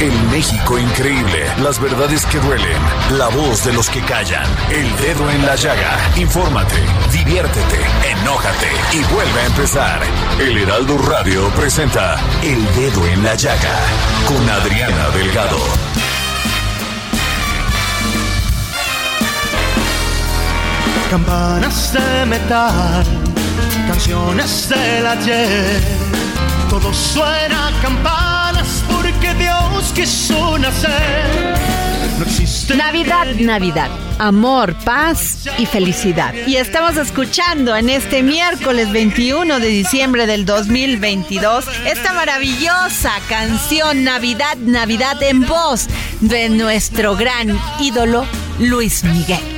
El México increíble, las verdades que duelen, la voz de los que callan, el dedo en la llaga. Infórmate, diviértete, enójate y vuelve a empezar. El Heraldo Radio presenta El Dedo en la Llaga con Adriana Delgado. Campanas de metal, canciones del ayer. Todo suena a campanas nacer. No existe Navidad, Navidad, amor, paz y felicidad. Y estamos escuchando en este miércoles 21 de diciembre del 2022 esta maravillosa canción Navidad, Navidad en voz de nuestro gran ídolo Luis Miguel.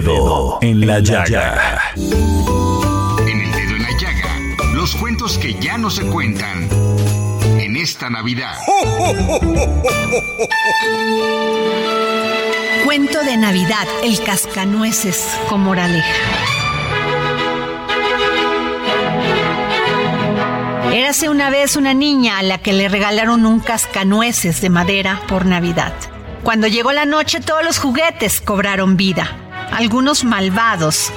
Dedo en la Llaga. En el dedo en la llaga, los cuentos que ya no se cuentan en esta Navidad. Cuento de Navidad, el cascanueces con moraleja. Érase una vez una niña a la que le regalaron un cascanueces de madera por Navidad. Cuando llegó la noche todos los juguetes cobraron vida. Algunos malvados,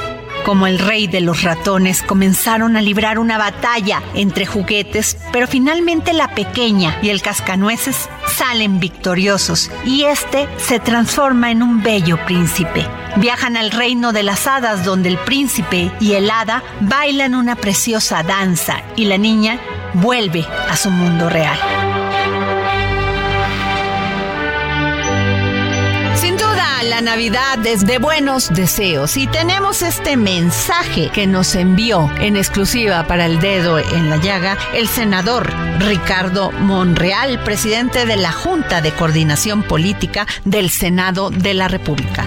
como el rey de los ratones, comenzaron a librar una batalla entre juguetes, pero finalmente la pequeña y el cascanueces salen victoriosos y este se transforma en un bello príncipe. Viajan al reino de las hadas donde el príncipe y el hada bailan una preciosa danza y la niña vuelve a su mundo real. Navidad es de buenos deseos y tenemos este mensaje que nos envió en exclusiva para el dedo en la llaga el senador Ricardo Monreal, presidente de la Junta de Coordinación Política del Senado de la República.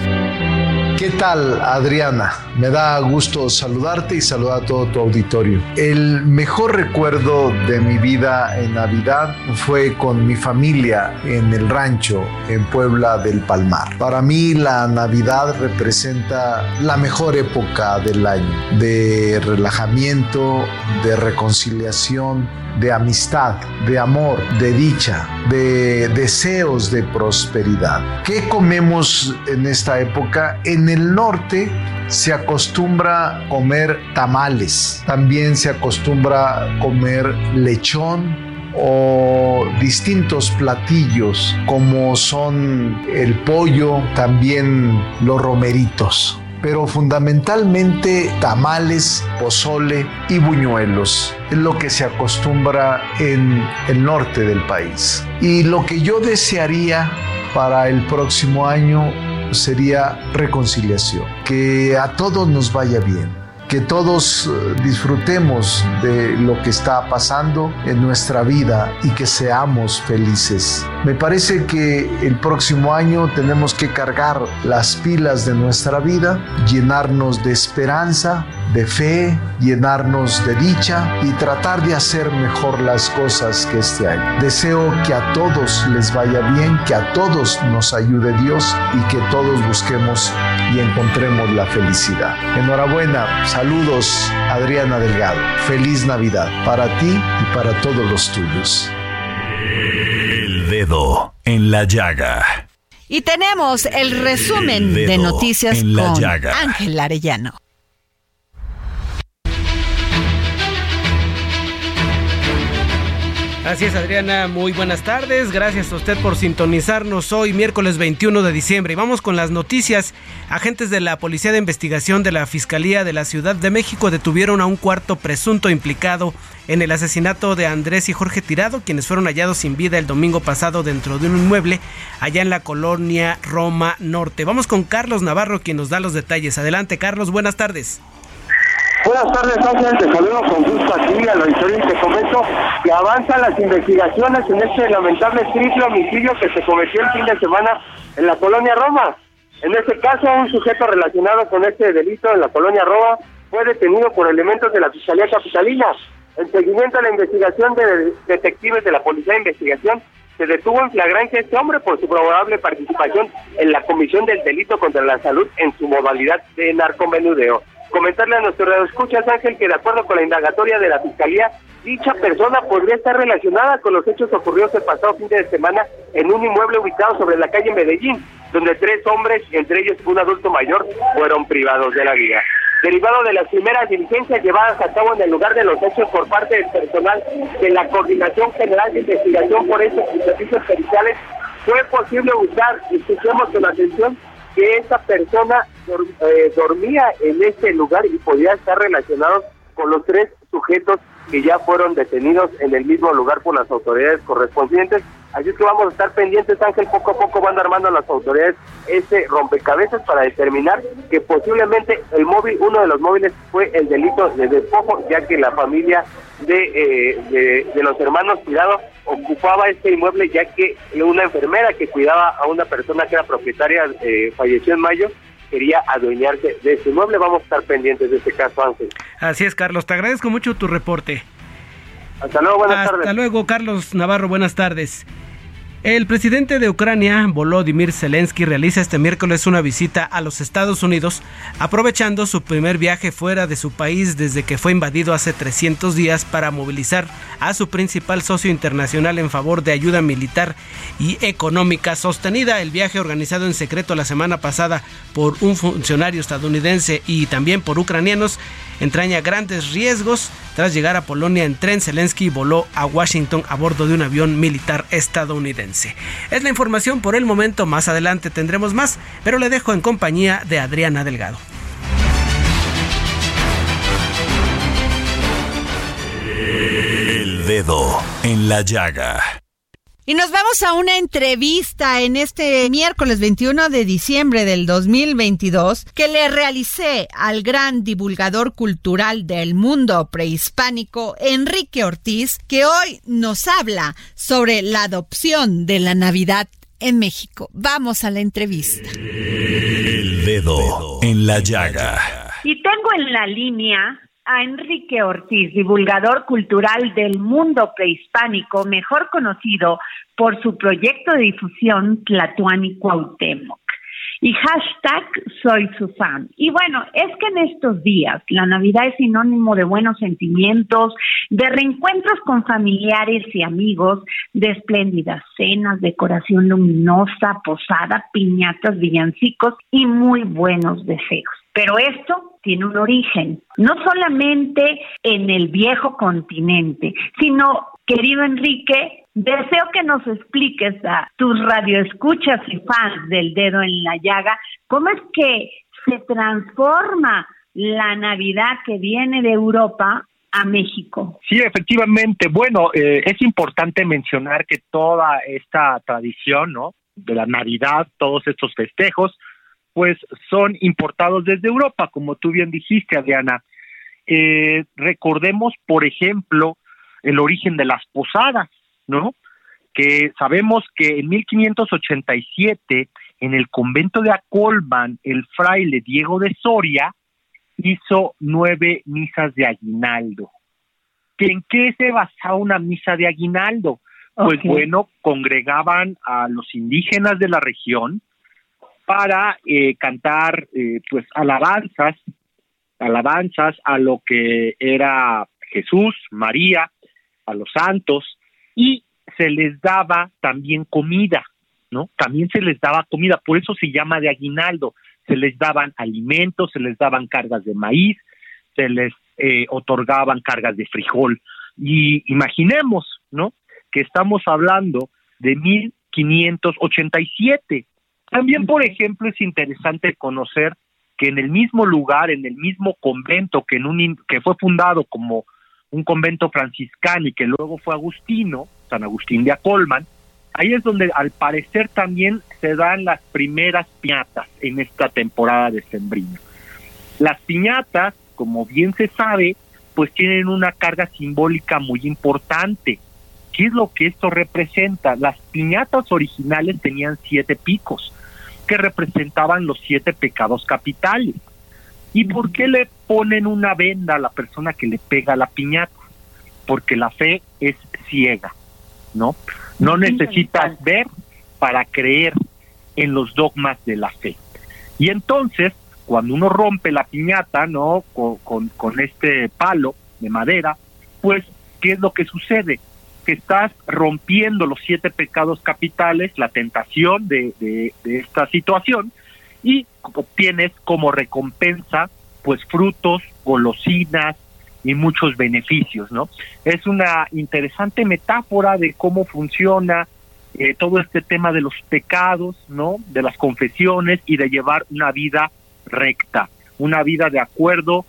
¿Qué tal, Adriana? Me da gusto saludarte y saludar a todo tu auditorio. El mejor recuerdo de mi vida en Navidad fue con mi familia en el rancho en Puebla del Palmar. Para mí la Navidad representa la mejor época del año, de relajamiento, de reconciliación, de amistad, de amor, de dicha, de deseos de prosperidad. ¿Qué comemos en esta época? En el norte se acostumbra comer tamales, también se acostumbra comer lechón, o distintos platillos como son el pollo, también los romeritos pero fundamentalmente tamales, pozole y buñuelos. Es lo que se acostumbra en el norte del país. Y lo que yo desearía para el próximo año sería reconciliación, que a todos nos vaya bien que todos eh, disfrutemos de lo que está pasando en nuestra vida y que seamos felices. Me parece que el próximo año tenemos que cargar las pilas de nuestra vida, llenarnos de esperanza, de fe, llenarnos de dicha y tratar de hacer mejor las cosas que este año. Deseo que a todos les vaya bien, que a todos nos ayude Dios y que todos busquemos y encontremos la felicidad. Enhorabuena, saludos Adriana Delgado. Feliz Navidad para ti y para todos los tuyos. El dedo en la llaga. Y tenemos el resumen El de noticias con. Ángel Arellano. Así es, Adriana, muy buenas tardes. Gracias a usted por sintonizarnos hoy, miércoles 21 de diciembre. Y vamos con las noticias. Agentes de la Policía de Investigación de la Fiscalía de la Ciudad de México detuvieron a un cuarto presunto implicado en el asesinato de Andrés y Jorge Tirado, quienes fueron hallados sin vida el domingo pasado dentro de un inmueble allá en la colonia Roma Norte. Vamos con Carlos Navarro, quien nos da los detalles. Adelante, Carlos, buenas tardes. Buenas tardes, Ángel. Te saludo con gusto aquí al auditorio y te comento que avanzan las investigaciones en este lamentable triple homicidio que se cometió el fin de semana en la colonia Roma. En este caso, un sujeto relacionado con este delito en la colonia Roma fue detenido por elementos de la Fiscalía Capitalina. En seguimiento a la investigación de detectives de la Policía de Investigación, se detuvo en flagrancia este hombre por su probable participación en la comisión del delito contra la salud en su modalidad de narcomenudeo. Comentarle a nuestro escuchas Ángel, que de acuerdo con la indagatoria de la Fiscalía, dicha persona podría estar relacionada con los hechos ocurridos el pasado fin de semana en un inmueble ubicado sobre la calle Medellín, donde tres hombres, entre ellos un adulto mayor, fueron privados de la vida. Derivado de las primeras diligencias llevadas a cabo en el lugar de los hechos por parte del personal de la Coordinación General de Investigación por estos y servicios periciales, fue posible buscar, y escuchemos con atención, que esa persona eh, dormía en este lugar y podía estar relacionado con los tres sujetos que ya fueron detenidos en el mismo lugar por las autoridades correspondientes. Así es que vamos a estar pendientes, Ángel, poco a poco van armando las autoridades ese rompecabezas para determinar que posiblemente el móvil, uno de los móviles fue el delito de despojo, ya que la familia de, eh, de, de los hermanos Cuidado ocupaba este inmueble, ya que una enfermera que cuidaba a una persona que era propietaria, eh, falleció en mayo, quería adueñarse de ese inmueble. Vamos a estar pendientes de este caso, Ángel. Así es, Carlos, te agradezco mucho tu reporte. Hasta luego, buenas Hasta tardes. luego, Carlos Navarro, buenas tardes. El presidente de Ucrania, Volodymyr Zelensky, realiza este miércoles una visita a los Estados Unidos, aprovechando su primer viaje fuera de su país desde que fue invadido hace 300 días para movilizar a su principal socio internacional en favor de ayuda militar y económica sostenida. El viaje organizado en secreto la semana pasada por un funcionario estadounidense y también por ucranianos entraña grandes riesgos. Tras llegar a Polonia en tren, Zelensky voló a Washington a bordo de un avión militar estadounidense. Es la información por el momento, más adelante tendremos más, pero le dejo en compañía de Adriana Delgado. El dedo en la llaga. Y nos vamos a una entrevista en este miércoles 21 de diciembre del 2022 que le realicé al gran divulgador cultural del mundo prehispánico, Enrique Ortiz, que hoy nos habla sobre la adopción de la Navidad en México. Vamos a la entrevista. El dedo en la llaga. Y tengo en la línea a Enrique Ortiz, divulgador cultural del mundo prehispánico, mejor conocido por su proyecto de difusión Tlatuani Cuauhtémoc. Y hashtag soy su fan. Y bueno, es que en estos días la Navidad es sinónimo de buenos sentimientos, de reencuentros con familiares y amigos, de espléndidas cenas, decoración luminosa, posada, piñatas, villancicos y muy buenos deseos. Pero esto tiene un origen, no solamente en el viejo continente, sino, querido Enrique, deseo que nos expliques a tus radioescuchas y fans del dedo en la llaga, cómo es que se transforma la Navidad que viene de Europa a México. Sí, efectivamente. Bueno, eh, es importante mencionar que toda esta tradición, ¿no? De la Navidad, todos estos festejos, pues son importados desde Europa, como tú bien dijiste, Adriana. Eh, recordemos, por ejemplo, el origen de las posadas, ¿no? Que sabemos que en 1587, en el convento de Acolman, el fraile Diego de Soria hizo nueve misas de aguinaldo. ¿Que ¿En qué se basaba una misa de aguinaldo? Pues bueno, congregaban a los indígenas de la región para eh, cantar eh, pues alabanzas, alabanzas a lo que era Jesús, María, a los santos y se les daba también comida, ¿no? También se les daba comida, por eso se llama de aguinaldo. Se les daban alimentos, se les daban cargas de maíz, se les eh, otorgaban cargas de frijol. Y imaginemos, ¿no? Que estamos hablando de 1587. También, por ejemplo, es interesante conocer que en el mismo lugar, en el mismo convento que, en un, que fue fundado como un convento franciscano y que luego fue agustino, San Agustín de Acolman, ahí es donde al parecer también se dan las primeras piñatas en esta temporada de sembrino. Las piñatas, como bien se sabe, pues tienen una carga simbólica muy importante. ¿Qué es lo que esto representa? Las piñatas originales tenían siete picos, que representaban los siete pecados capitales. ¿Y por qué le ponen una venda a la persona que le pega la piñata? Porque la fe es ciega, ¿no? No necesitas ver para creer en los dogmas de la fe. Y entonces, cuando uno rompe la piñata, ¿no? Con, con, este palo de madera, pues, ¿qué es lo que sucede? Que estás rompiendo los siete pecados capitales, la tentación de, de, de esta situación, y obtienes como recompensa, pues, frutos, golosinas, y muchos beneficios, ¿no? Es una interesante metáfora de cómo funciona eh, todo este tema de los pecados, ¿no? De las confesiones y de llevar una vida recta, una vida de acuerdo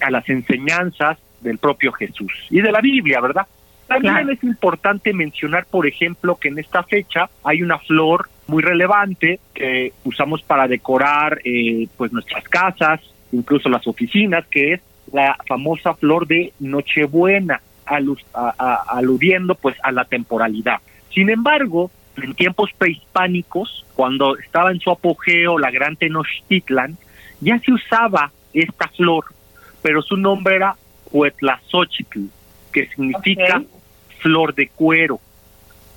a las enseñanzas del propio Jesús y de la Biblia, ¿verdad? También es importante mencionar, por ejemplo, que en esta fecha hay una flor muy relevante que usamos para decorar eh, pues nuestras casas, incluso las oficinas, que es la famosa flor de Nochebuena, aludiendo pues a la temporalidad. Sin embargo, en tiempos prehispánicos, cuando estaba en su apogeo la gran Tenochtitlan, ya se usaba esta flor, pero su nombre era Huetlazochitl, que significa flor de cuero,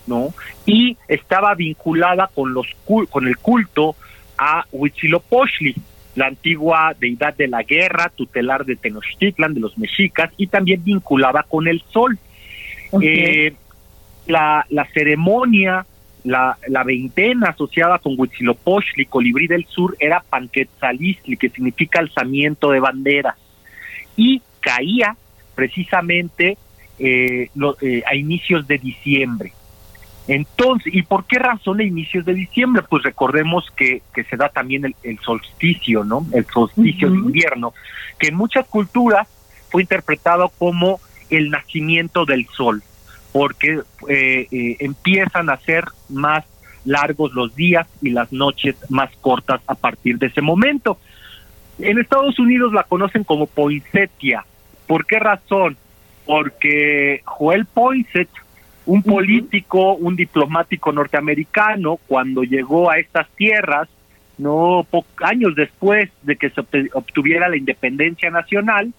¿no? Y estaba vinculada con los con el culto a Huitzilopochtli, la antigua deidad de la guerra, tutelar de Tenochtitlan, de los mexicas, y también vinculada con el sol. Eh, la, la ceremonia, la, la veintena asociada con Huitzilopochtli, colibrí del sur, era Panquetzalistli, que significa alzamiento de banderas, y caía precisamente eh, eh, a inicios de diciembre. Entonces, ¿y por qué razón a inicios de diciembre? Pues recordemos que, que se da también el, solsticio, ¿no? El solsticio de invierno, que en muchas culturas fue interpretado como el nacimiento del sol, porque eh, eh, empiezan a ser más largos los días y las noches más cortas a partir de ese momento. En Estados Unidos la conocen como poinsettia. ¿Por qué razón? Porque Joel Poinsett un político, un diplomático norteamericano, cuando llegó a estas tierras, no años después de que se obtuviera la independencia nacional,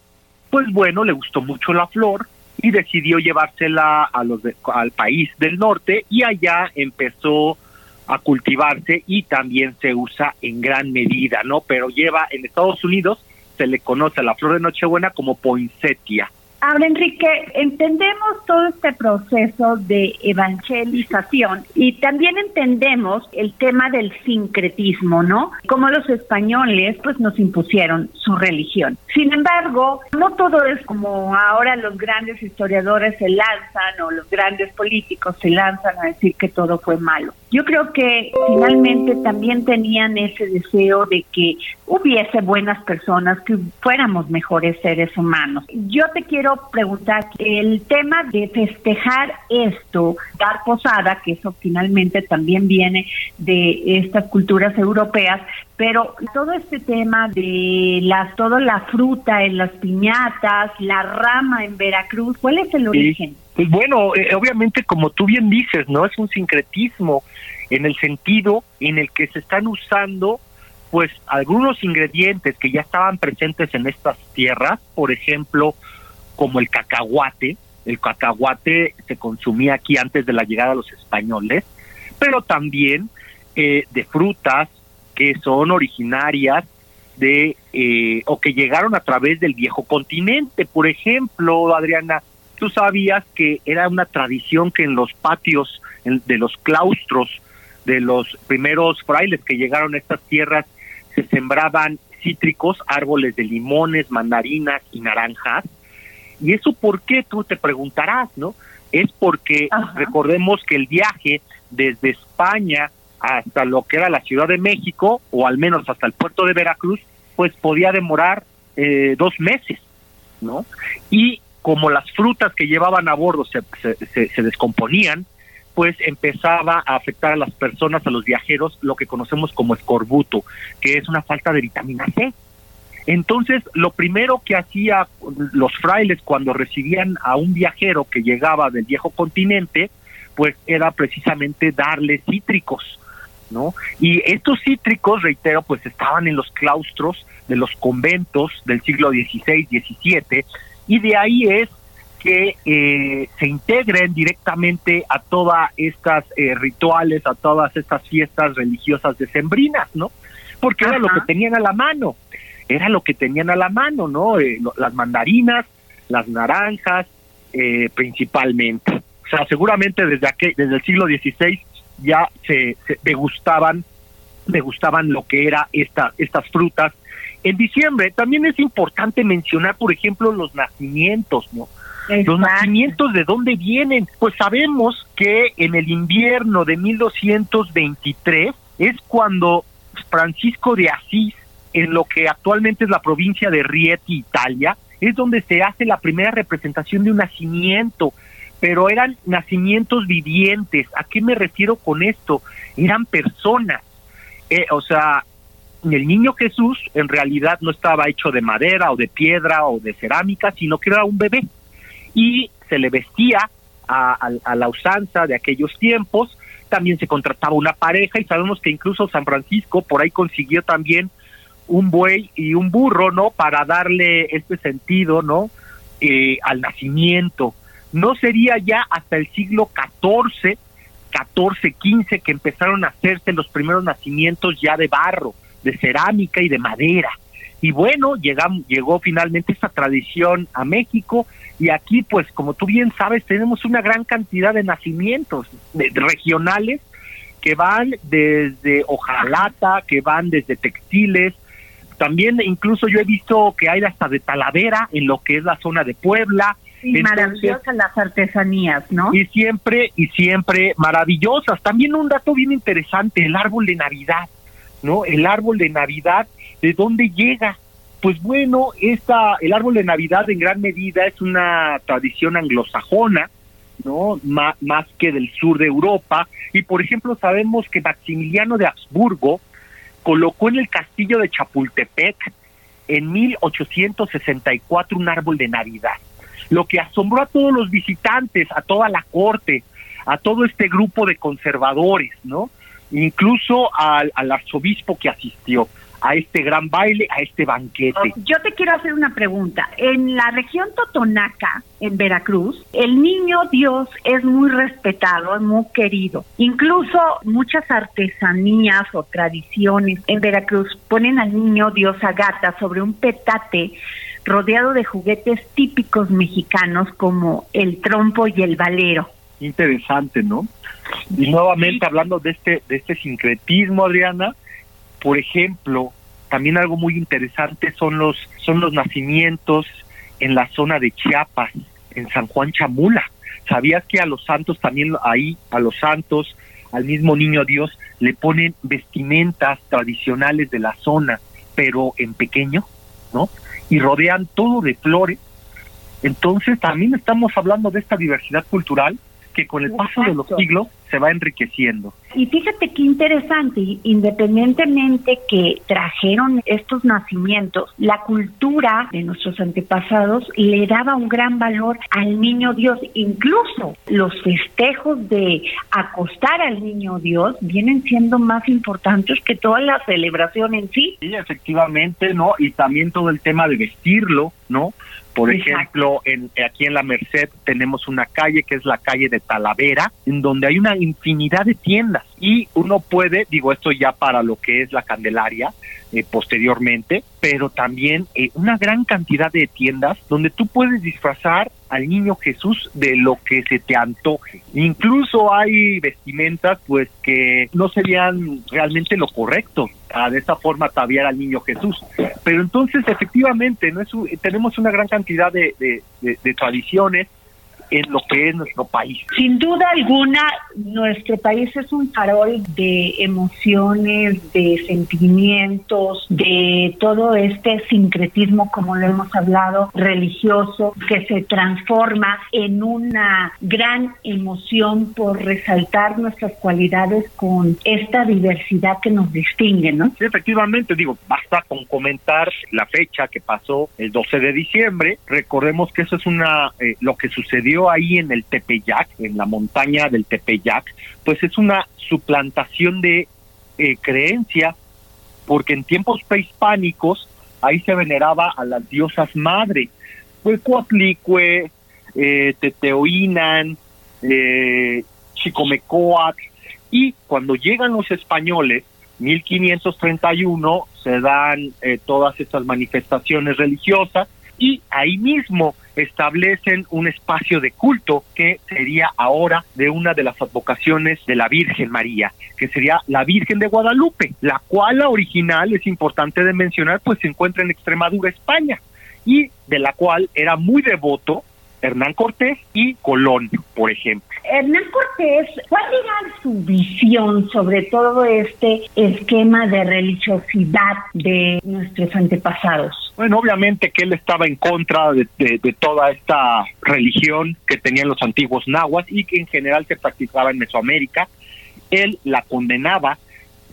pues bueno, le gustó mucho la flor y decidió llevársela a los al país del norte y allá empezó a cultivarse y también se usa en gran medida, ¿no? Pero lleva en Estados Unidos se le conoce a la flor de Nochebuena como poinsettia. Ahora, Enrique, entendemos todo este proceso de evangelización y también entendemos el tema del sincretismo, ¿no? Como los españoles, pues nos impusieron su religión. Sin embargo, no todo es como ahora los grandes historiadores se lanzan o los grandes políticos se lanzan a decir que todo fue malo. Yo creo que finalmente también tenían ese deseo de que hubiese buenas personas, que fuéramos mejores seres humanos. Yo te quiero preguntar, el tema de festejar esto, dar posada, que eso finalmente también viene de estas culturas europeas, pero todo este tema de las toda la fruta en las piñatas, la rama en Veracruz, ¿cuál es el origen? Pues bueno, eh, obviamente como tú bien dices, ¿no? Es un sincretismo en el sentido en el que se están usando pues algunos ingredientes que ya estaban presentes en estas tierras, por ejemplo, como el cacahuate, el cacahuate se consumía aquí antes de la llegada de los españoles, pero también eh, de frutas que son originarias de eh, o que llegaron a través del viejo continente, por ejemplo, Adriana, tú sabías que era una tradición que en los patios de los claustros de los primeros frailes que llegaron a estas tierras se sembraban cítricos, árboles de limones, mandarinas y naranjas. ¿Y eso por qué? Tú te preguntarás, ¿no? Es porque recordemos que el viaje desde España hasta lo que era la Ciudad de México, o al menos hasta el puerto de Veracruz, pues podía demorar eh, dos meses, ¿no? Y como las frutas que llevaban a bordo se, se, descomponían, pues empezaba a afectar a las personas, a los viajeros, lo que conocemos como escorbuto, que es una falta de vitamina C. Entonces, lo primero que hacía los frailes cuando recibían a un viajero que llegaba del viejo continente, pues era precisamente darle cítricos, ¿no? Y estos cítricos, reitero, pues estaban en los claustros de los conventos del siglo XVI, XVII, y de ahí es que eh, se integren directamente a todas estas eh, rituales, a todas estas fiestas religiosas decembrinas, ¿no? Porque era lo que tenían a la mano, era lo que tenían a la mano, ¿no? Eh, las mandarinas, las naranjas, principalmente. O sea, seguramente desde aquel, desde el siglo XVI ya se, se degustaban, degustaban lo que era esta, estas frutas. En diciembre también es importante mencionar, por ejemplo, los nacimientos, ¿no? Los nacimientos de dónde vienen. Pues sabemos que en el invierno de 1223 es cuando Francisco de Asís, en lo que actualmente es la provincia de Rieti, Italia, es donde se hace la primera representación de un nacimiento, pero eran nacimientos vivientes. ¿A qué me refiero con esto? Eran personas. Eh, o sea, el niño Jesús en realidad no estaba hecho de madera o de piedra o de cerámica, sino que era un bebé y se le vestía a, la usanza de aquellos tiempos, también se contrataba una pareja y sabemos que incluso San Francisco por ahí consiguió también un buey y un burro, ¿no? Para darle este sentido, ¿no? Eh, al nacimiento. No sería ya hasta el siglo XIV, XIV, XV que empezaron a hacerse los primeros nacimientos ya de barro, de cerámica y de madera. Y bueno, llegamos, llegó finalmente esta tradición a México y aquí, pues, como tú bien sabes, tenemos una gran cantidad de nacimientos regionales que van desde hojalata, que van desde textiles, también incluso yo he visto que hay hasta de Talavera en lo que es la zona de Puebla. Y maravillosas las artesanías, ¿no? Y siempre, y siempre maravillosas. También un dato bien interesante, el árbol de Navidad, ¿no? El árbol de Navidad, ¿de dónde llega? Pues bueno, esta, el árbol de Navidad en gran medida es una tradición anglosajona, ¿no? más que del sur de Europa. Y por ejemplo, sabemos que Maximiliano de Habsburgo colocó en el castillo de Chapultepec en 1864 un árbol de Navidad, lo que asombró a todos los visitantes, a toda la corte, a todo este grupo de conservadores, ¿no? Incluso al arzobispo que asistió a este gran baile, a este banquete. Yo te quiero hacer una pregunta. En la región Totonaca, en Veracruz, el niño Dios es muy respetado, es muy querido. Incluso muchas artesanías o tradiciones en Veracruz ponen al niño Dios a gata sobre un petate rodeado de juguetes típicos mexicanos como el trompo y el valero. Interesante, ¿no? Y nuevamente hablando de este de este sincretismo, Adriana, por ejemplo, también algo muy interesante son los son los nacimientos en la zona de Chiapas, en San Juan Chamula. ¿Sabías que a los santos también ahí, a los santos, al mismo niño Dios, le ponen vestimentas tradicionales de la zona, pero en pequeño, ¿no? Y rodean todo de flores. Entonces también estamos hablando de esta diversidad cultural que con el paso de los siglos se va enriqueciendo. Y fíjate qué interesante, independientemente que trajeron estos nacimientos, la cultura de nuestros antepasados le daba un gran valor al niño Dios. Incluso los festejos de acostar al niño Dios vienen siendo más importantes que toda la celebración en sí. Sí, efectivamente, ¿no? Y también todo el tema de vestirlo, ¿no? Por ejemplo, en, aquí en la Merced tenemos una calle que es la calle de Talavera, en donde hay una infinidad de tiendas. Y uno puede, digo esto ya para lo que es la Candelaria, eh, posteriormente, pero también eh, una gran cantidad de tiendas donde tú puedes disfrazar al niño Jesús de lo que se te antoje. Incluso hay vestimentas pues que no serían realmente lo correcto, de esa forma ataviar al niño Jesús. Pero entonces efectivamente no es tenemos una gran cantidad de tradiciones en lo que es nuestro país. Sin duda alguna, nuestro país es un farol de emociones, de sentimientos, de todo este sincretismo, como lo hemos hablado, religioso, que se transforma en una gran emoción por resaltar nuestras cualidades con esta diversidad que nos distingue, ¿no? Sí, efectivamente, digo, basta con comentar la fecha que pasó el 12 de diciembre. Recordemos que eso es una eh, lo que sucedió ahí en el Tepeyac, en la montaña del Tepeyac, pues es una suplantación de eh, creencia, porque en tiempos prehispánicos ahí se veneraba a las diosas madre, Coatlicue, eh, Teteoinan, eh, Chicomecoac, y cuando llegan los españoles, 1531, se dan eh, todas estas manifestaciones religiosas, y ahí mismo establecen un espacio de culto que sería ahora de una de las advocaciones de la Virgen María, que sería la Virgen de Guadalupe, la cual la original es importante de mencionar, pues se encuentra en Extremadura, España, y de la cual era muy devoto Hernán Cortés y Colón, por ejemplo. Hernán Cortés, ¿cuál era su visión sobre todo este esquema de religiosidad de nuestros antepasados? Bueno, obviamente que él estaba en contra de, toda esta religión que tenían los antiguos nahuas y que en general se practicaba en Mesoamérica. Él la condenaba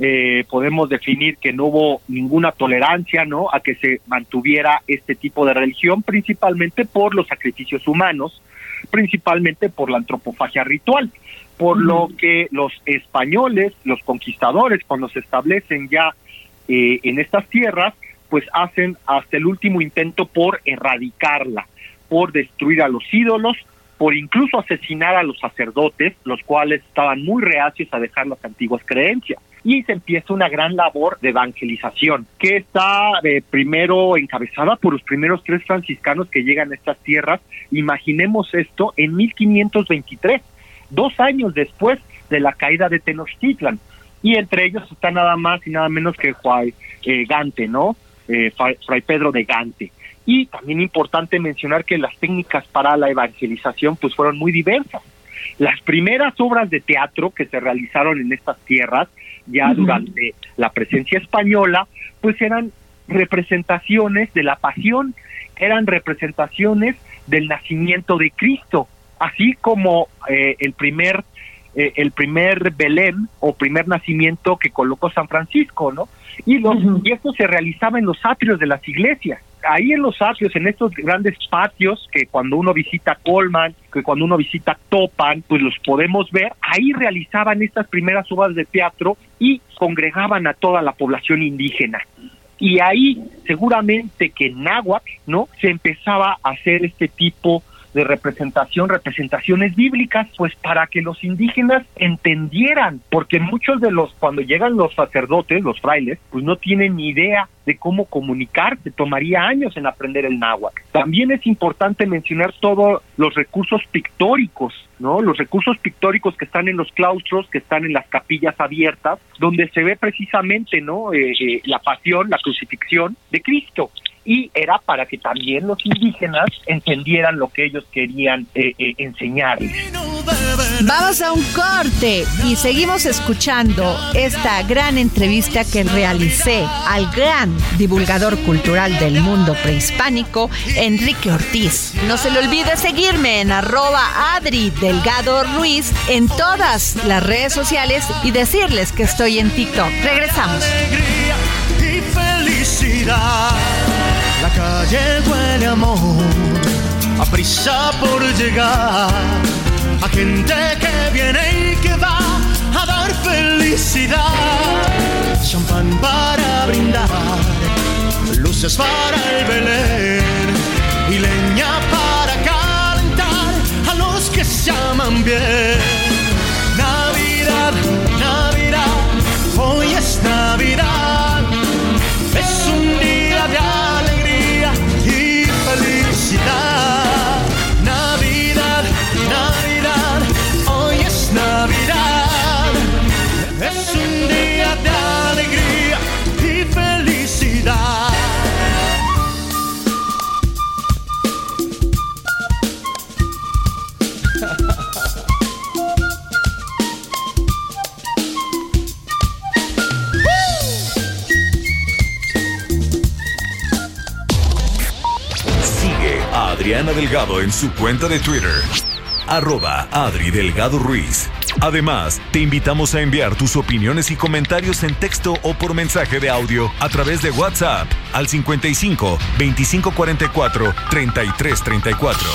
eh, podemos definir que no hubo ninguna tolerancia no a que se mantuviera este tipo de religión principalmente por los sacrificios humanos principalmente por la antropofagia ritual por lo que los españoles los conquistadores cuando se establecen ya eh, en estas tierras pues hacen hasta el último intento por erradicarla por destruir a los ídolos por incluso asesinar a los sacerdotes, los cuales estaban muy reacios a dejar las antiguas creencias y se empieza una gran labor de evangelización que está eh, primero encabezada por los primeros tres franciscanos que llegan a estas tierras. Imaginemos esto en 1523, dos años después de la caída de Tenochtitlan. Y entre ellos está nada más y nada menos que Juan eh, Gante, ¿no? Eh, Fray Pedro de Gante. Y también importante mencionar que las técnicas para la evangelización pues fueron muy diversas. Las primeras obras de teatro que se realizaron en estas tierras ya durante la presencia española, pues eran representaciones de la pasión, eran representaciones del nacimiento de Cristo, así como eh, el primer eh, el primer Belén o primer nacimiento que colocó San Francisco, ¿no? Y, los, y esto se realizaba en los atrios de las iglesias ahí en los atrios, en estos grandes patios que cuando uno visita Colman, que cuando uno visita Topan, pues los podemos ver, ahí realizaban estas primeras obras de teatro y congregaban a toda la población indígena. Y ahí seguramente que en Náhuatl, ¿no? Se empezaba a hacer este tipo de representación, representaciones bíblicas, pues para que los indígenas entendieran, porque muchos de los, cuando llegan los sacerdotes, los frailes, pues no tienen ni idea de cómo comunicarse, tomaría años en aprender el náhuatl. También es importante mencionar todos los recursos pictóricos, ¿no? Los recursos pictóricos que están en los claustros, que están en las capillas abiertas, donde se ve precisamente, ¿no? Eh, eh, la pasión, la crucifixión de Cristo y era para que también los indígenas entendieran lo que ellos querían eh, eh, enseñarles. Vamos a un corte y seguimos escuchando esta gran entrevista que realicé al gran divulgador cultural del mundo prehispánico, Enrique Ortiz. No se le olvide seguirme en arroba Adri Delgado Ruiz en todas las redes sociales y decirles que estoy en TikTok. Regresamos. y felicidad calle huele amor, a prisa por llegar, a gente que viene y que va a dar felicidad. Champán para brindar, luces para el Belén y leña para calentar a los que se aman bien. Navidad, Navidad, hoy es Navidad. cidade. Adriana Delgado en su cuenta de Twitter arroba Adri Delgado Ruiz. Además, te invitamos a enviar tus opiniones y comentarios en texto o por mensaje de audio a través de WhatsApp al 55 2544 3334.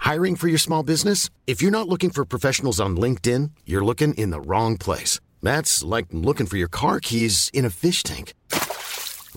Hiring for your small business? If you're not looking for professionals on LinkedIn, you're looking in the wrong place. That's like looking for your car keys in a fish tank.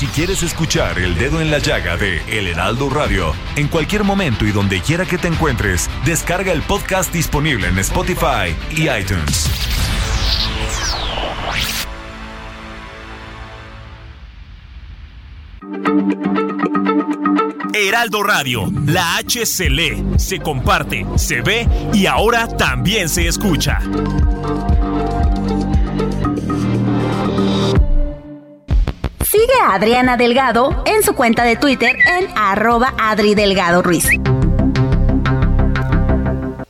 Si quieres escuchar El Dedo en la Llaga de El Heraldo Radio, en cualquier momento y donde quiera que te encuentres, descarga el podcast disponible en Spotify y iTunes. Heraldo Radio, la H se lee, se comparte, se ve y ahora también se escucha. Sigue a Adriana Delgado en su cuenta de Twitter en arroba Adri Delgado Ruiz.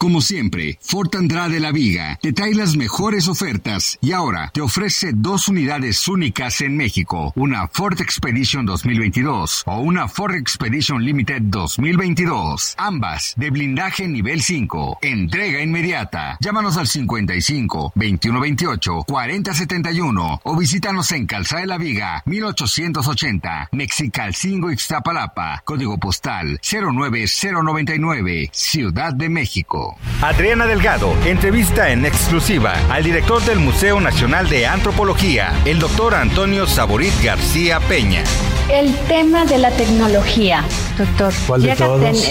Como siempre, Ford Andrade La Viga te trae las mejores ofertas y ahora te ofrece dos unidades únicas en México, una Ford Expedition 2022 o una Ford Expedition Limited 2022, ambas de blindaje nivel 5. Entrega inmediata. Llámanos al 55 2128 4071 o visítanos en Calzada de la Viga 1880, Mexicalcingo Ixtapalapa, código postal 09099, Ciudad de México. Adriana Delgado entrevista en exclusiva al director del Museo Nacional de Antropología, el doctor Antonio Saborit García Peña. El tema de la tecnología, doctor. ¿Cuál de llega a todos?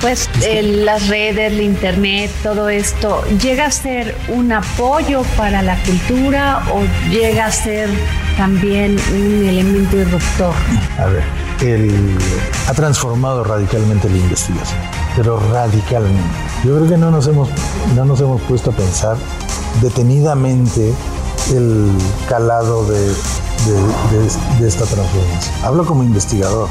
pues eh, las redes, el internet, todo esto, ¿llega a ser un apoyo para la cultura o llega a ser también un elemento disruptor? A ver, el- ha transformado radicalmente la investigación, pero radicalmente. Yo creo que no nos hemos, no nos hemos puesto a pensar detenidamente el calado de, de- de- de esta transformación. Hablo como investigador,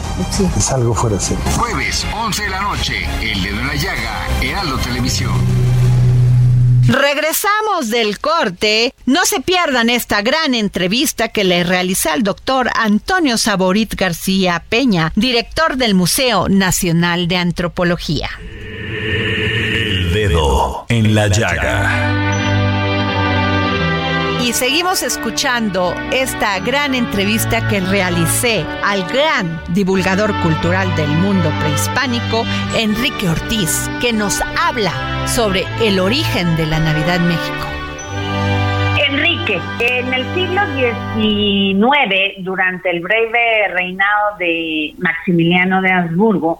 es algo fuera de serie. Jueves, 11 de la noche, El Dedo en la Llaga, Heraldo Televisión. Regresamos del corte. No se pierdan esta gran entrevista que le realicé al doctor Antonio Saborit García Peña, director del Museo Nacional de Antropología. Dedo en la Llaga. Y seguimos escuchando esta gran entrevista que realicé al gran divulgador cultural del mundo prehispánico, Enrique Ortiz, que nos habla sobre el origen de la Navidad en México. Enrique, en el siglo XIX, durante el breve reinado de Maximiliano de Habsburgo,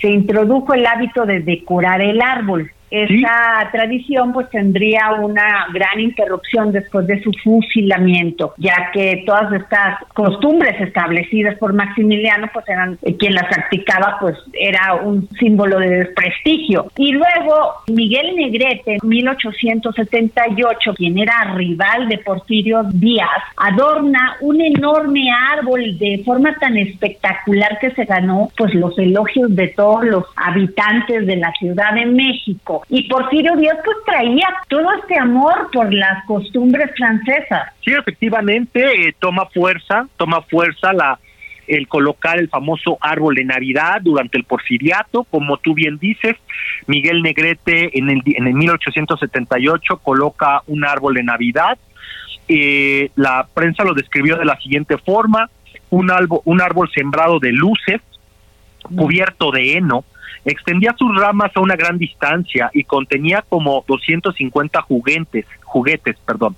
se introdujo el hábito de decorar el árbol. Esta tradición pues tendría una gran interrupción después de su fusilamiento, ya que todas estas costumbres establecidas por Maximiliano pues eran eh, quien las practicaba pues era un símbolo de desprestigio. Y luego Miguel Negrete en 1878, quien era rival de Porfirio Díaz, adorna un enorme árbol de forma tan espectacular que se ganó pues los elogios de todos los habitantes de la Ciudad de México. Y Porfirio Díaz pues traía todo este amor por las costumbres francesas. Sí, efectivamente, eh, toma fuerza, toma fuerza la el colocar el famoso árbol de Navidad durante el porfiriato, como tú bien dices, Miguel Negrete en el, en el 1878 coloca un árbol de Navidad, eh, la prensa lo describió de la siguiente forma, un, albo- un árbol sembrado de luces, cubierto de heno, extendía sus ramas a una gran distancia y contenía como 250 juguetes, juguetes, perdón,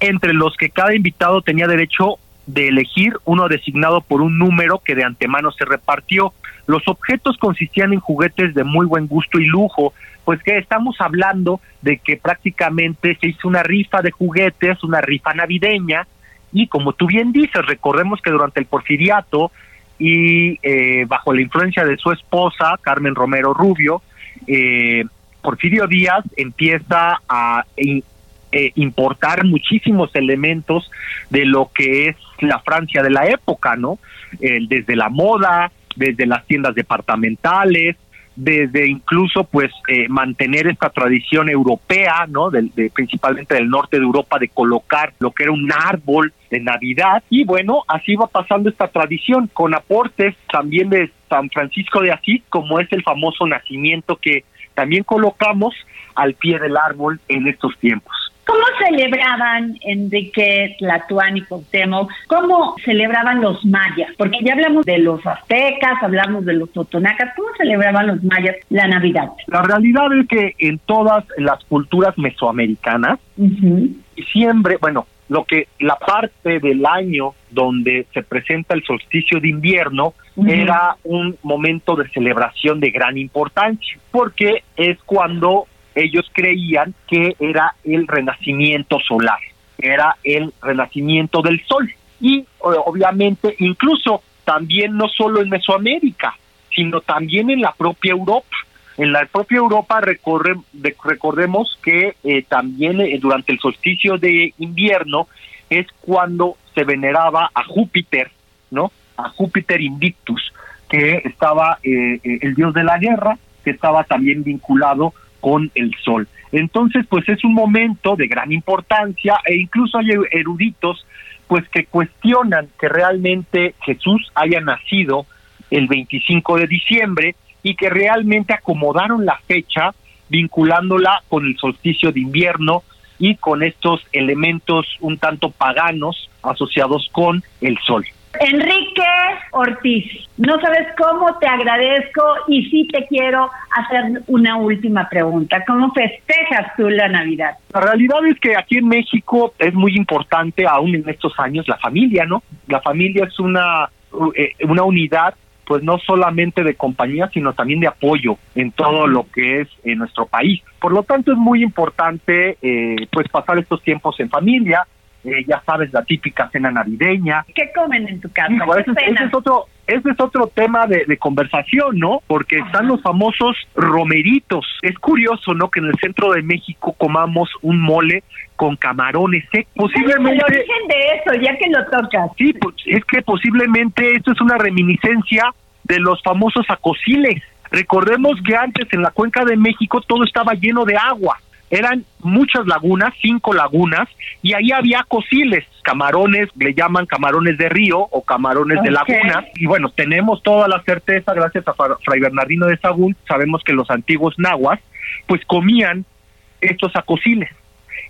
entre los que cada invitado tenía derecho de elegir uno designado por un número que de antemano se repartió. Los objetos consistían en juguetes de muy buen gusto y lujo, pues que estamos hablando de que prácticamente se hizo una rifa de juguetes, una rifa navideña, y como tú bien dices, recordemos que durante el porfiriato y eh, bajo la influencia de su esposa, Carmen Romero Rubio, eh, Porfirio Díaz empieza a eh, importar muchísimos elementos de lo que es la Francia de la época, ¿no? desde la moda, desde las tiendas departamentales, desde incluso pues eh, mantener esta tradición europea, ¿no? De, principalmente del norte de Europa de colocar lo que era un árbol de Navidad y bueno, así va pasando esta tradición con aportes también de San Francisco de Asís, como es el famoso nacimiento que también colocamos al pie del árbol en estos tiempos. ¿Cómo celebraban Enrique Tlatuán y Cuauhtémoc? ¿Cómo celebraban los mayas? Porque ya hablamos de los aztecas, hablamos de los totonacas. ¿Cómo celebraban los mayas la Navidad? La realidad es que en todas las culturas mesoamericanas, siempre, bueno, lo que la parte del año donde se presenta el solsticio de invierno era un momento de celebración de gran importancia, porque es cuando ellos creían que era el renacimiento solar, era el renacimiento del sol. Y obviamente incluso también no solo en Mesoamérica, sino también en la propia Europa. En la propia Europa recordemos que eh, también eh, durante el solsticio de invierno es cuando se veneraba a Júpiter, ¿no? A Júpiter Invictus, que estaba eh, el dios de la guerra, que estaba también vinculado con el sol. Entonces, pues es un momento de gran importancia e incluso hay eruditos pues que cuestionan que realmente Jesús haya nacido el 25 de diciembre y que realmente acomodaron la fecha vinculándola con el solsticio de invierno y con estos elementos un tanto paganos asociados con el sol. Enrique Ortiz, no sabes cómo te agradezco y sí te quiero hacer una última pregunta. ¿Cómo festejas tú la Navidad? La realidad es que aquí en México es muy importante, aún en estos años, la familia, ¿no? La familia es una, eh, una unidad pues no solamente de compañía, sino también de apoyo en todo lo que es en nuestro país. Por lo tanto, es muy importante eh, pues pasar estos tiempos en familia, eh, ya sabes, la típica cena navideña. ¿Qué comen en tu casa? ese, es otro, ese es otro tema de, conversación, ¿no? Porque están los famosos romeritos. Es curioso, ¿no? Que en el centro de México comamos un mole con camarones secos. Posiblemente. El origen de eso, ya que lo tocas. Sí, pues, es que posiblemente esto es una reminiscencia de los famosos acosiles. Recordemos que antes en la cuenca de México todo estaba lleno de agua eran muchas lagunas, cinco lagunas, y ahí había cociles, camarones, le llaman camarones de río o camarones de laguna, y bueno, tenemos toda la certeza, gracias a Fray Bernardino de Sagún, sabemos que los antiguos nahuas, pues comían estos acosiles.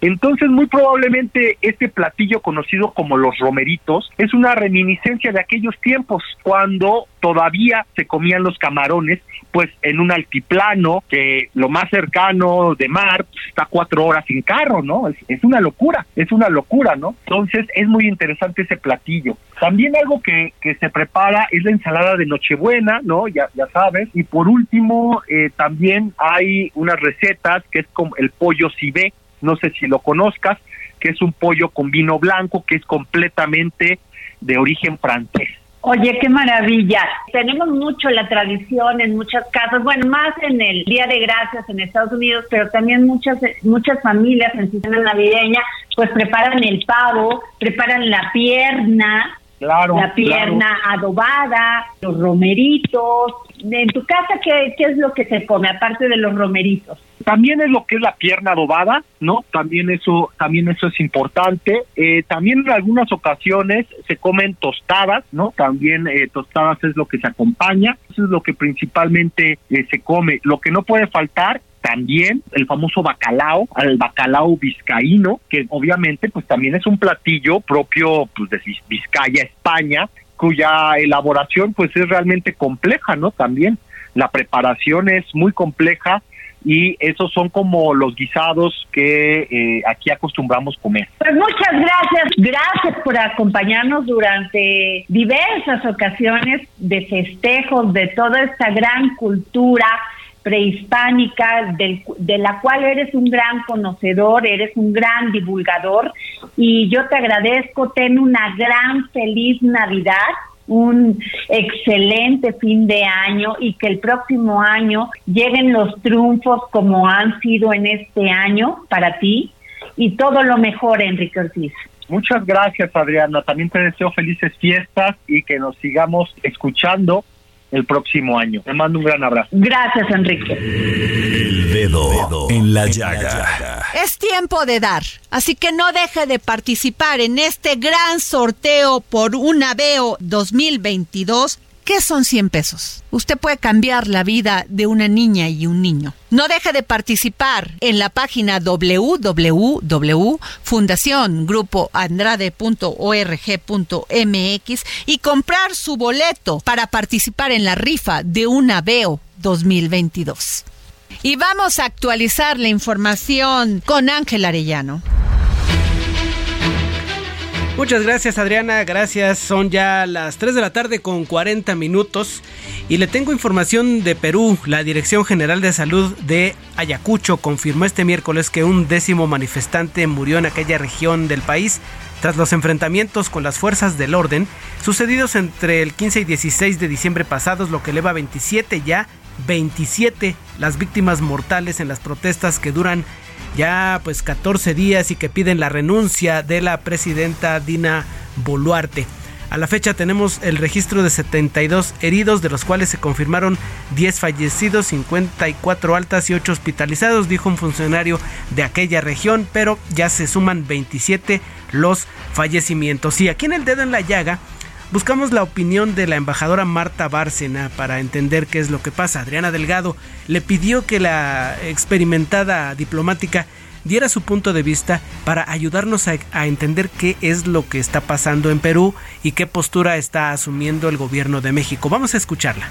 Entonces, muy probablemente este platillo conocido como los romeritos es una reminiscencia de aquellos tiempos cuando todavía se comían los camarones pues en un altiplano que lo más cercano de mar pues, está cuatro horas sin carro, ¿no? Es, una locura, es una locura, ¿no? Entonces es muy interesante ese platillo. También algo que, que se prepara es la ensalada de Nochebuena, ¿no? Ya, ya sabes. Y por último, eh, también hay unas recetas que es como el pollo cibé, no sé si lo conozcas, que es un pollo con vino blanco que es completamente de origen francés. Oye, qué maravilla. Tenemos mucho la tradición en muchas casas, bueno, más en el Día de Gracias en Estados Unidos, pero también muchas muchas familias en cena navideña pues preparan el pavo, preparan la pierna, Claro, la pierna adobada, los romeritos. En tu casa, ¿qué, ¿qué es lo que se come, aparte de los romeritos? También es lo que es la pierna adobada, ¿no? También eso, también eso es importante. Eh, también en algunas ocasiones se comen tostadas, ¿no? También eh, tostadas es lo que se acompaña. Eso es lo que principalmente eh, se come. Lo que no puede faltar también el famoso bacalao, el bacalao vizcaíno, que obviamente pues también es un platillo propio pues, de Vizcaya, España, cuya elaboración pues es realmente compleja, ¿no? También la preparación es muy compleja y esos son como los guisados que eh, aquí acostumbramos comer. Pues muchas gracias, gracias por acompañarnos durante diversas ocasiones de festejos de toda esta gran cultura prehispánica, de la cual eres un gran conocedor, eres un gran divulgador y yo te agradezco, ten una gran feliz Navidad un excelente fin de año y que el próximo año lleguen los triunfos como han sido en este año para ti y todo lo mejor, Enrique Ortiz. Muchas gracias, Adriana. También te deseo felices fiestas y que nos sigamos escuchando el próximo año. Te mando un gran abrazo. Gracias, Enrique. El dedo en la llaga. Es tiempo de dar, así que no deje de participar en este gran sorteo por un Aveo 2022 ¿Qué son 100 pesos? Usted puede cambiar la vida de una niña y un niño. No deje de participar en la página www.fundaciongrupoandrade.org.mx y comprar su boleto para participar en la rifa de un Aveo 2022. Y vamos a actualizar la información con Ángel Arellano. Muchas gracias Adriana, gracias. Son ya las 3 de la tarde con 40 minutos y le tengo información de Perú. La Dirección General de Salud de Ayacucho confirmó este miércoles que un décimo manifestante murió en aquella región del país tras los enfrentamientos con las fuerzas del orden sucedidos entre el 15 y 16 de diciembre pasados, lo que eleva a 27 ya 27 las víctimas mortales en las protestas que duran ya pues 14 días y que piden la renuncia de la presidenta Dina Boluarte. A la fecha tenemos el registro de 72 heridos, de los cuales se confirmaron 10 fallecidos, 54 altas y 8 hospitalizados, dijo un funcionario de aquella región, pero ya se suman 27 los fallecimientos. Y aquí en el dedo en la llaga buscamos la opinión de la embajadora Marta Bárcena para entender qué es lo que pasa. Adriana Delgado le pidió que la experimentada diplomática diera su punto de vista para ayudarnos a, entender qué es lo que está pasando en Perú y qué postura está asumiendo el gobierno de México. Vamos a escucharla.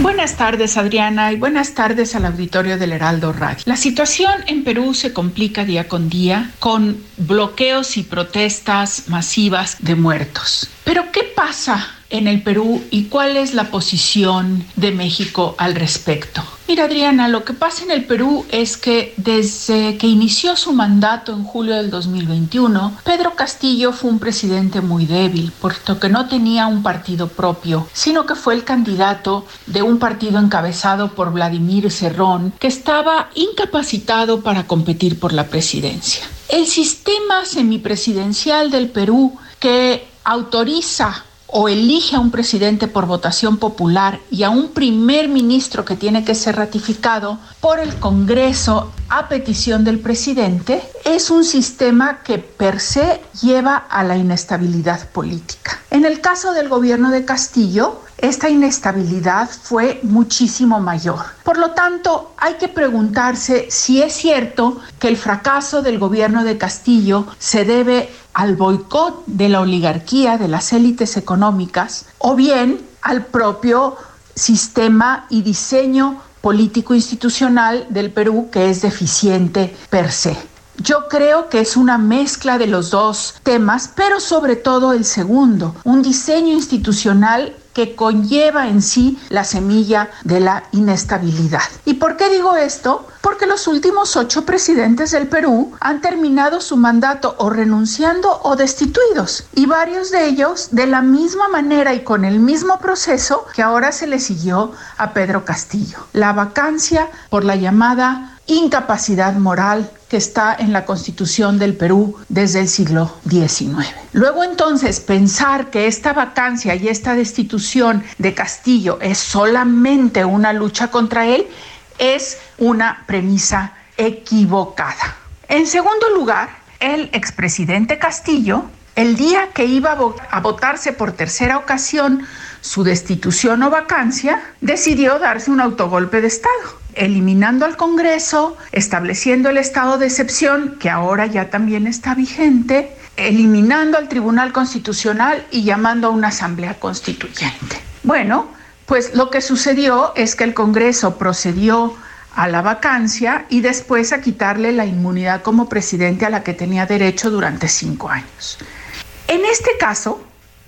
Buenas tardes Adriana y buenas tardes al auditorio del Heraldo Radio. La situación en Perú se complica día con día con bloqueos y protestas masivas de muertos. Pero ¿qué pasa en el Perú y cuál es la posición de México al respecto? Mira, Adriana, lo que pasa en el Perú es que desde que inició su mandato en julio del 2021, Pedro Castillo fue un presidente muy débil, puesto que no tenía un partido propio, sino que fue el candidato de un partido encabezado por Vladimir Cerrón, que estaba incapacitado para competir por la presidencia. El sistema semipresidencial del Perú que autoriza o elige a un presidente por votación popular y a un primer ministro que tiene que ser ratificado por el Congreso a petición del presidente, es un sistema que per se lleva a la inestabilidad política. En el caso del gobierno de Castillo, esta inestabilidad fue muchísimo mayor. Por lo tanto, hay que preguntarse si es cierto que el fracaso del gobierno de Castillo se debe al boicot de la oligarquía, de las élites económicas, o bien al propio sistema y diseño político institucional del Perú que es deficiente per se. Yo creo que es una mezcla de los dos temas, pero sobre todo el segundo, un diseño institucional que conlleva en sí la semilla de la inestabilidad. ¿Y por qué digo esto? Porque los últimos ocho presidentes del Perú han terminado su mandato o renunciando o destituidos, y varios de ellos de la misma manera y con el mismo proceso que ahora se le siguió a Pedro Castillo. La vacancia por la llamada incapacidad moral que está en la constitución del Perú desde el siglo XIX. Luego entonces pensar que esta vacancia y esta destitución de Castillo es solamente una lucha contra él es una premisa equivocada. En segundo lugar, el expresidente Castillo, el día que iba a votarse por tercera ocasión su destitución o vacancia, decidió darse un autogolpe de Estado eliminando al Congreso, estableciendo el estado de excepción, que ahora ya también está vigente, eliminando al Tribunal Constitucional y llamando a una Asamblea Constituyente. Bueno, pues lo que sucedió es que el Congreso procedió a la vacancia y después a quitarle la inmunidad como presidente a la que tenía derecho durante cinco años. En este caso,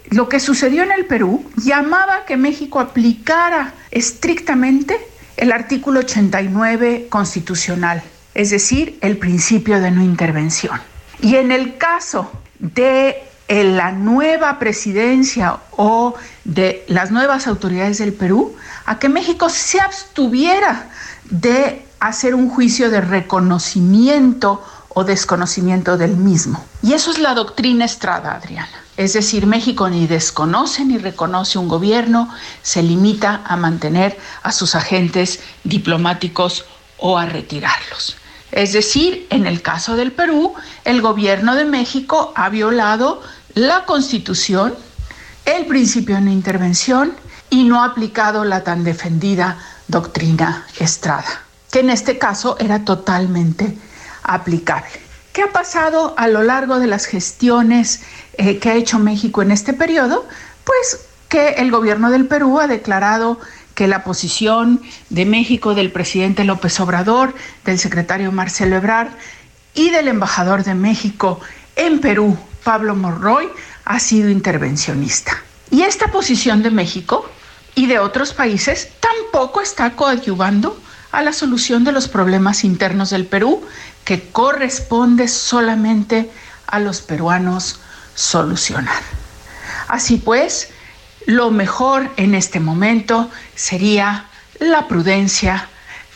lo que sucedió en el Perú llamaba a que México aplicara estrictamente el artículo 89 constitucional, es decir, el principio de no intervención. Y en el caso de en la nueva presidencia o de las nuevas autoridades del Perú a que México se abstuviera de hacer un juicio de reconocimiento o desconocimiento del mismo. Y eso es la doctrina Estrada, Adriana. Es decir, México ni desconoce ni reconoce un gobierno, se limita a mantener a sus agentes diplomáticos o a retirarlos. Es decir, en el caso del Perú, el gobierno de México ha violado la constitución, el principio de no intervención y no ha aplicado la tan defendida doctrina Estrada, que en este caso era totalmente aplicable. ¿Qué ha pasado a lo largo de las gestiones eh, que ha hecho México en este periodo? Pues que el gobierno del Perú ha declarado que la posición de México del presidente López Obrador, del secretario Marcelo Ebrard y del embajador de México en Perú, Pablo Morroy, ha sido intervencionista. Y esta posición de México y de otros países tampoco está coadyuvando a la solución de los problemas internos del Perú, que corresponde solamente a los peruanos solucionar. Así pues, lo mejor en este momento sería la prudencia,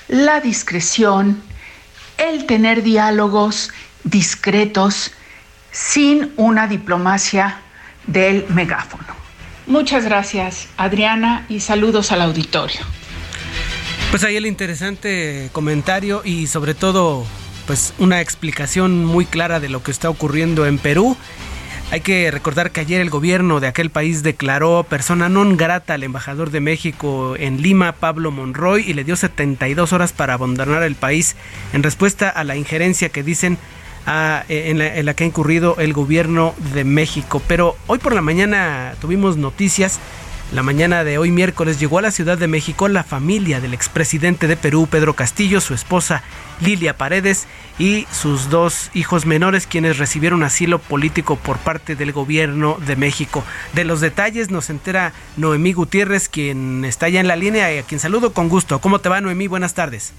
la discreción, el tener diálogos discretos sin una diplomacia del megáfono. Muchas gracias, Adriana, y saludos al auditorio. Pues ahí el interesante comentario y sobre todo pues una explicación muy clara de lo que está ocurriendo en Perú. Hay que recordar que ayer el gobierno de aquel país declaró persona non grata al embajador de México en Lima, Pablo Monroy, y le dio 72 horas para abandonar el país en respuesta a la injerencia que dicen en, la, en, la, que ha incurrido el gobierno de México. Pero hoy por la mañana tuvimos noticias la mañana de hoy miércoles llegó a la Ciudad de México la familia del expresidente de Perú, Pedro Castillo, su esposa Lilia Paredes y sus dos hijos menores quienes recibieron asilo político por parte del gobierno de México. De los detalles nos entera Noemí Gutiérrez, quien está ya en la línea y a quien saludo con gusto. ¿Cómo te va Noemí? Buenas tardes.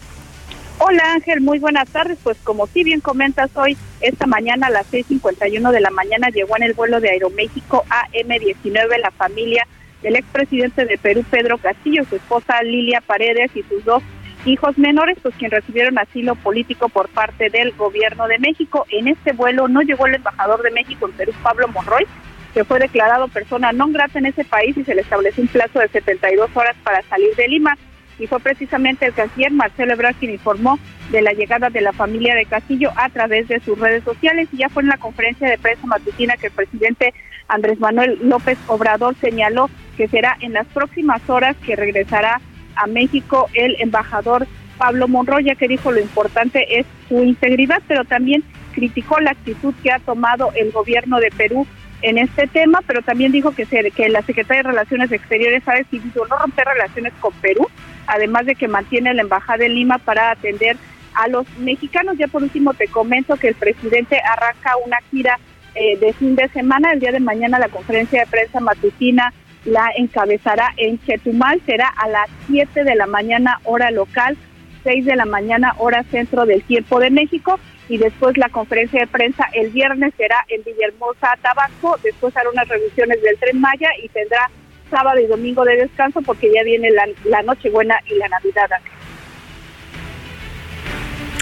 Hola Ángel, muy buenas tardes. Pues como sí bien comentas hoy, esta mañana a las 6.51 de la mañana llegó en el vuelo de Aeroméxico AM19 la familia del expresidente de Perú, Pedro Castillo, su esposa Lilia Paredes y sus dos hijos menores, pues quien recibieron asilo político por parte del gobierno de México. En este vuelo no llegó el embajador de México en Perú, Pablo Monroy, que fue declarado persona no grata en ese país y se le estableció un plazo de 72 horas para salir de Lima. Y fue precisamente el canciller Marcelo Ebrard quien informó de la llegada de la familia de Castillo a través de sus redes sociales. Y ya fue en la conferencia de prensa matutina que el presidente Andrés Manuel López Obrador señaló que será en las próximas horas que regresará a México el embajador Pablo Monroy, ya que dijo lo importante es su integridad, pero también criticó la actitud que ha tomado el gobierno de Perú en este tema, pero también dijo que, se, que la Secretaría de Relaciones Exteriores ha decidido no romper relaciones con Perú, además de que mantiene la embajada en Lima para atender a los mexicanos. Ya por último te comento que el presidente arranca una gira eh, de fin de semana. El día de mañana la conferencia de prensa matutina la encabezará en Chetumal, será a las 7 de la mañana hora local, 6 de la mañana hora centro del tiempo de México y después la conferencia de prensa el viernes será en Villahermosa, Tabasco, después hará unas revisiones del tren Maya y tendrá sábado y domingo de descanso porque ya viene la, la Nochebuena y la Navidad.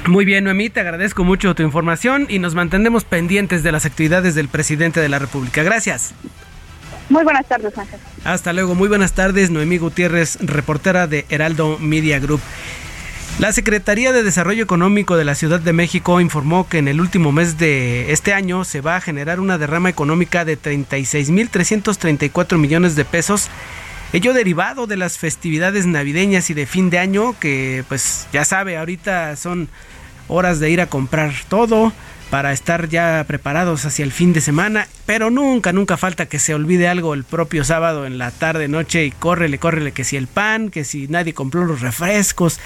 Muy bien, Noemí, te agradezco mucho tu información y nos mantendremos pendientes de las actividades del presidente de la República. Gracias. Muy buenas tardes, Ángel. Hasta luego, muy buenas tardes, Noemí Gutiérrez, reportera de Heraldo Media Group. La Secretaría de Desarrollo Económico de la Ciudad de México informó que en el último mes de este año se va a generar una derrama económica de 36.334 millones de pesos ello derivado de las festividades navideñas y de fin de año que pues ya sabe ahorita son horas de ir a comprar todo para estar ya preparados hacia el fin de semana, pero nunca, nunca falta que se olvide algo el propio sábado en la tarde, noche y córrele, córrele, que si el pan, que si nadie compró los refrescos,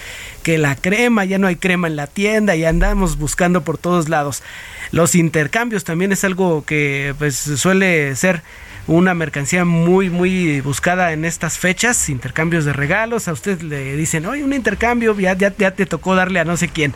que la crema, ya no hay crema en la tienda y andamos buscando por todos lados. Los intercambios también es algo que pues suele ser una mercancía muy, muy buscada en estas fechas, intercambios de regalos, a usted le dicen, oye, un intercambio, ya, ya, te tocó darle a no sé quién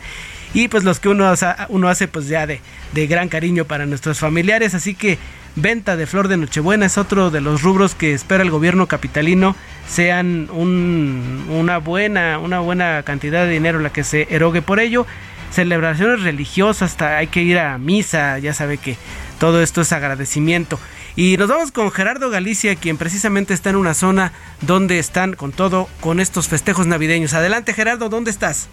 y pues los que uno, uno hace pues ya de, de gran cariño para nuestros familiares, así que venta de flor de Nochebuena es otro de los rubros que espera el gobierno capitalino sean una buena una buena cantidad de dinero la que se erogue por ello. Celebraciones religiosas hasta hay que ir a misa ya sabe que todo esto es agradecimiento y nos vamos con Gerardo Galicia, quien precisamente está en una zona donde están con todo, con estos festejos navideños. Adelante Gerardo, ¿dónde estás?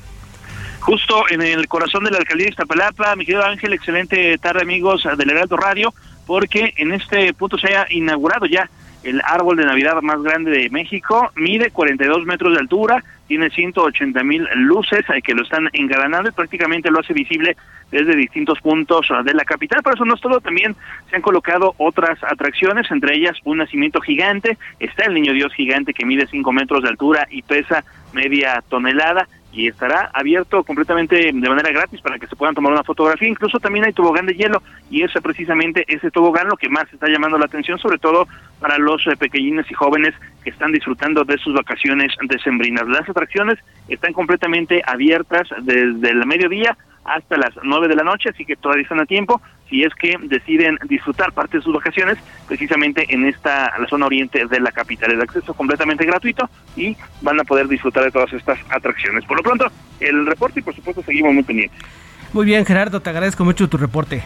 Justo en el corazón de la alcaldía de Iztapalapa, mi querido Ángel, excelente tarde amigos del Heraldo Radio, porque en este punto se ha inaugurado ya el árbol de Navidad más grande de México, mide 42 metros de altura, tiene 180 mil luces eh, que lo están engalanando y prácticamente lo hace visible desde distintos puntos ah, de la capital. Pero eso no es todo, también se han colocado otras atracciones, entre ellas un nacimiento gigante, está el Niño Dios gigante que mide 5 metros de altura y pesa media tonelada y estará abierto completamente de manera gratis para que se puedan tomar una fotografía. Incluso también hay tobogán de hielo y es precisamente ese tobogán lo que más está llamando la atención, sobre todo para los eh, pequeñines y jóvenes que están disfrutando de sus vacaciones decembrinas. Las atracciones están completamente abiertas desde el mediodía hasta las 9 de la noche, así que todavía están a tiempo si es que deciden disfrutar parte de sus vacaciones precisamente en esta la zona oriente de la capital. El acceso completamente gratuito y van a poder disfrutar de todas estas atracciones. Por lo pronto, el reporte y por supuesto seguimos muy pendientes. Muy bien, Gerardo, te agradezco mucho tu reporte.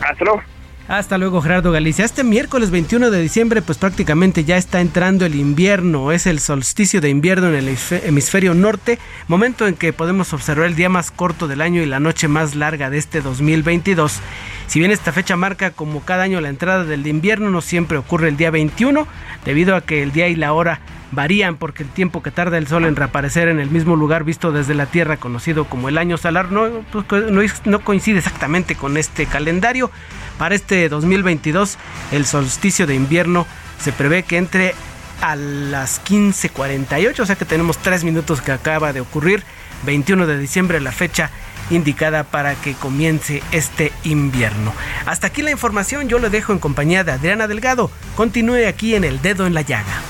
Hasta luego. Hasta luego, Gerardo Galicia. Este miércoles 21 de diciembre, pues prácticamente ya está entrando el invierno. Es el solsticio de invierno en el hemisferio norte, momento en que podemos observar el día más corto del año y la noche más larga de este 2022. Si bien esta fecha marca como cada año la entrada del invierno, no siempre ocurre el día 21, debido a que el día y la hora varían porque el tiempo que tarda el sol en reaparecer en el mismo lugar visto desde la Tierra, conocido como el año solar, no, pues, coincide exactamente con este calendario. Para este 2022, el solsticio de invierno se prevé que entre a las 15:48, o sea que tenemos tres minutos que acaba de ocurrir. 21 de diciembre, la fecha indicada para que comience este invierno. Hasta aquí la información, yo lo dejo en compañía de Adriana Delgado. Continúe aquí en El Dedo en la Llaga.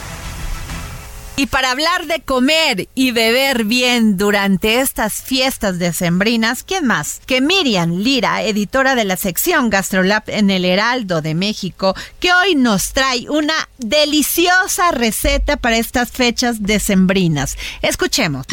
Y para hablar de comer y beber bien durante estas fiestas decembrinas, ¿quién más? Que Miriam Lira, editora de la sección Gastrolab en el Heraldo de México, que hoy nos trae una deliciosa receta para estas fechas decembrinas. Escuchemos.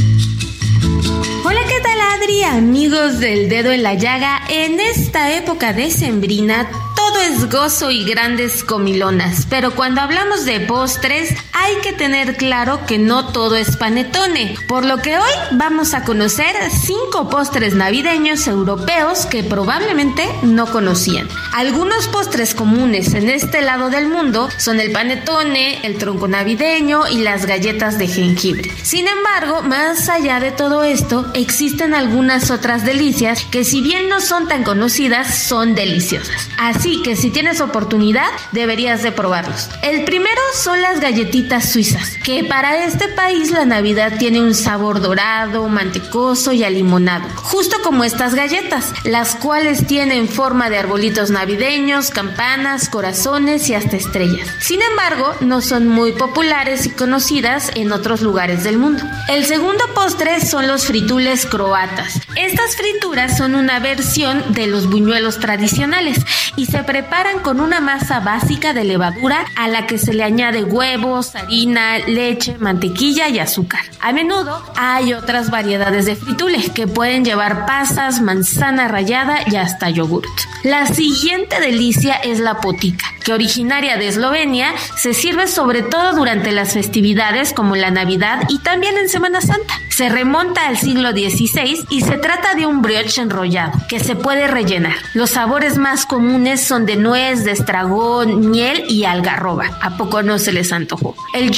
Hola, ¿qué tal Adri? Amigos del dedo en la llaga, en esta época decembrina todo es gozo y grandes comilonas, pero cuando hablamos de postres hay que tener claro que no todo es panetone, por lo que hoy vamos a conocer cinco postres navideños europeos que probablemente no conocían. Algunos postres comunes en este lado del mundo son el panetone, el tronco navideño y las galletas de jengibre. Sin embargo, más allá de todo esto, existen algunas otras delicias que si bien no son tan conocidas, son deliciosas. Así que si tienes oportunidad, deberías de probarlos. El primero son las galletitas suizas, que para este país la Navidad tiene un sabor dorado, mantecoso y alimonado, justo como estas galletas, las cuales tienen forma de arbolitos navideños, campanas, corazones y hasta estrellas. Sin embargo, no son muy populares y conocidas en otros lugares del mundo. El segundo postre son los fritules croatas. Estas frituras son una versión de los buñuelos tradicionales y se preparan con una masa básica de levadura a la que se le añade huevos, harina, leche, mantequilla y azúcar. A menudo hay otras variedades de fritules que pueden llevar pasas, manzana rallada y hasta yogurt. La siguiente delicia es la potica, que originaria de Eslovenia se sirve sobre todo durante las festividades como la Navidad y también en Semana Santa. Se remonta al siglo XVI y se trata de un brioche enrollado que se puede rellenar. Los sabores más comunes son de nuez, de estragón, miel y algarroba. ¿A poco no se les antojó? El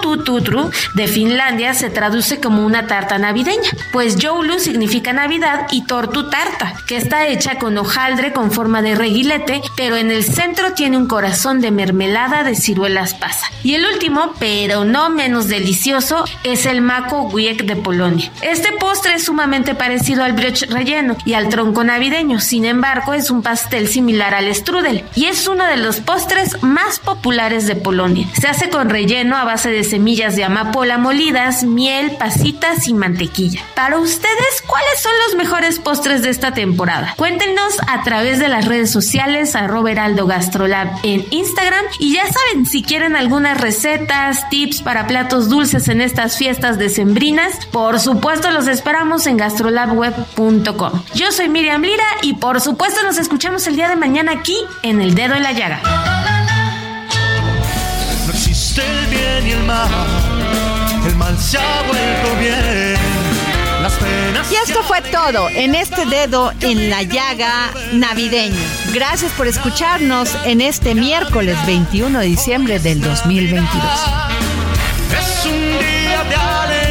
Tututru de Finlandia se traduce como una tarta navideña, pues Joulu significa Navidad y Tortu tarta, que está hecha con hojaldre con forma de reguilete, pero en el centro tiene un corazón de mermelada de ciruelas pasa. Y el último, pero no menos delicioso, es el Mako Wiek de Polonia. Este postre es sumamente parecido al brioche relleno y al tronco navideño, sin embargo es un pastel similar al strudel y es uno de los postres más populares de Polonia. Se hace con relleno a base de semillas de amapola molidas, miel, pasitas y mantequilla. Para ustedes, ¿cuáles son los mejores postres de esta temporada? Cuéntenos a través de las redes sociales arroba heraldo gastrolab en Instagram y ya saben, si quieren algunas recetas, tips para platos dulces en estas fiestas decembrinas, por supuesto los esperamos en gastrolabweb.com. Yo soy Miriam Lira y por supuesto nos escuchamos el día de mañana aquí en El Dedo en la Llaga. No existe el bien y el mal, el mal se ha vuelto bien. Las penas Y esto fue todo en este dedo en la llaga navideño. Gracias por escucharnos en este miércoles 21 de diciembre del 2022. Es un día de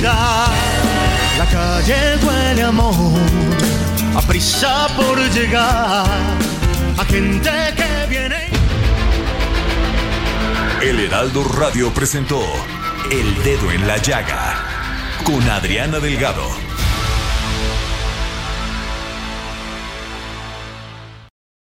La calle huele a amor, a prisa por llegar, a gente que viene. El Heraldo Radio presentó El Dedo en la Llaga con Adriana Delgado.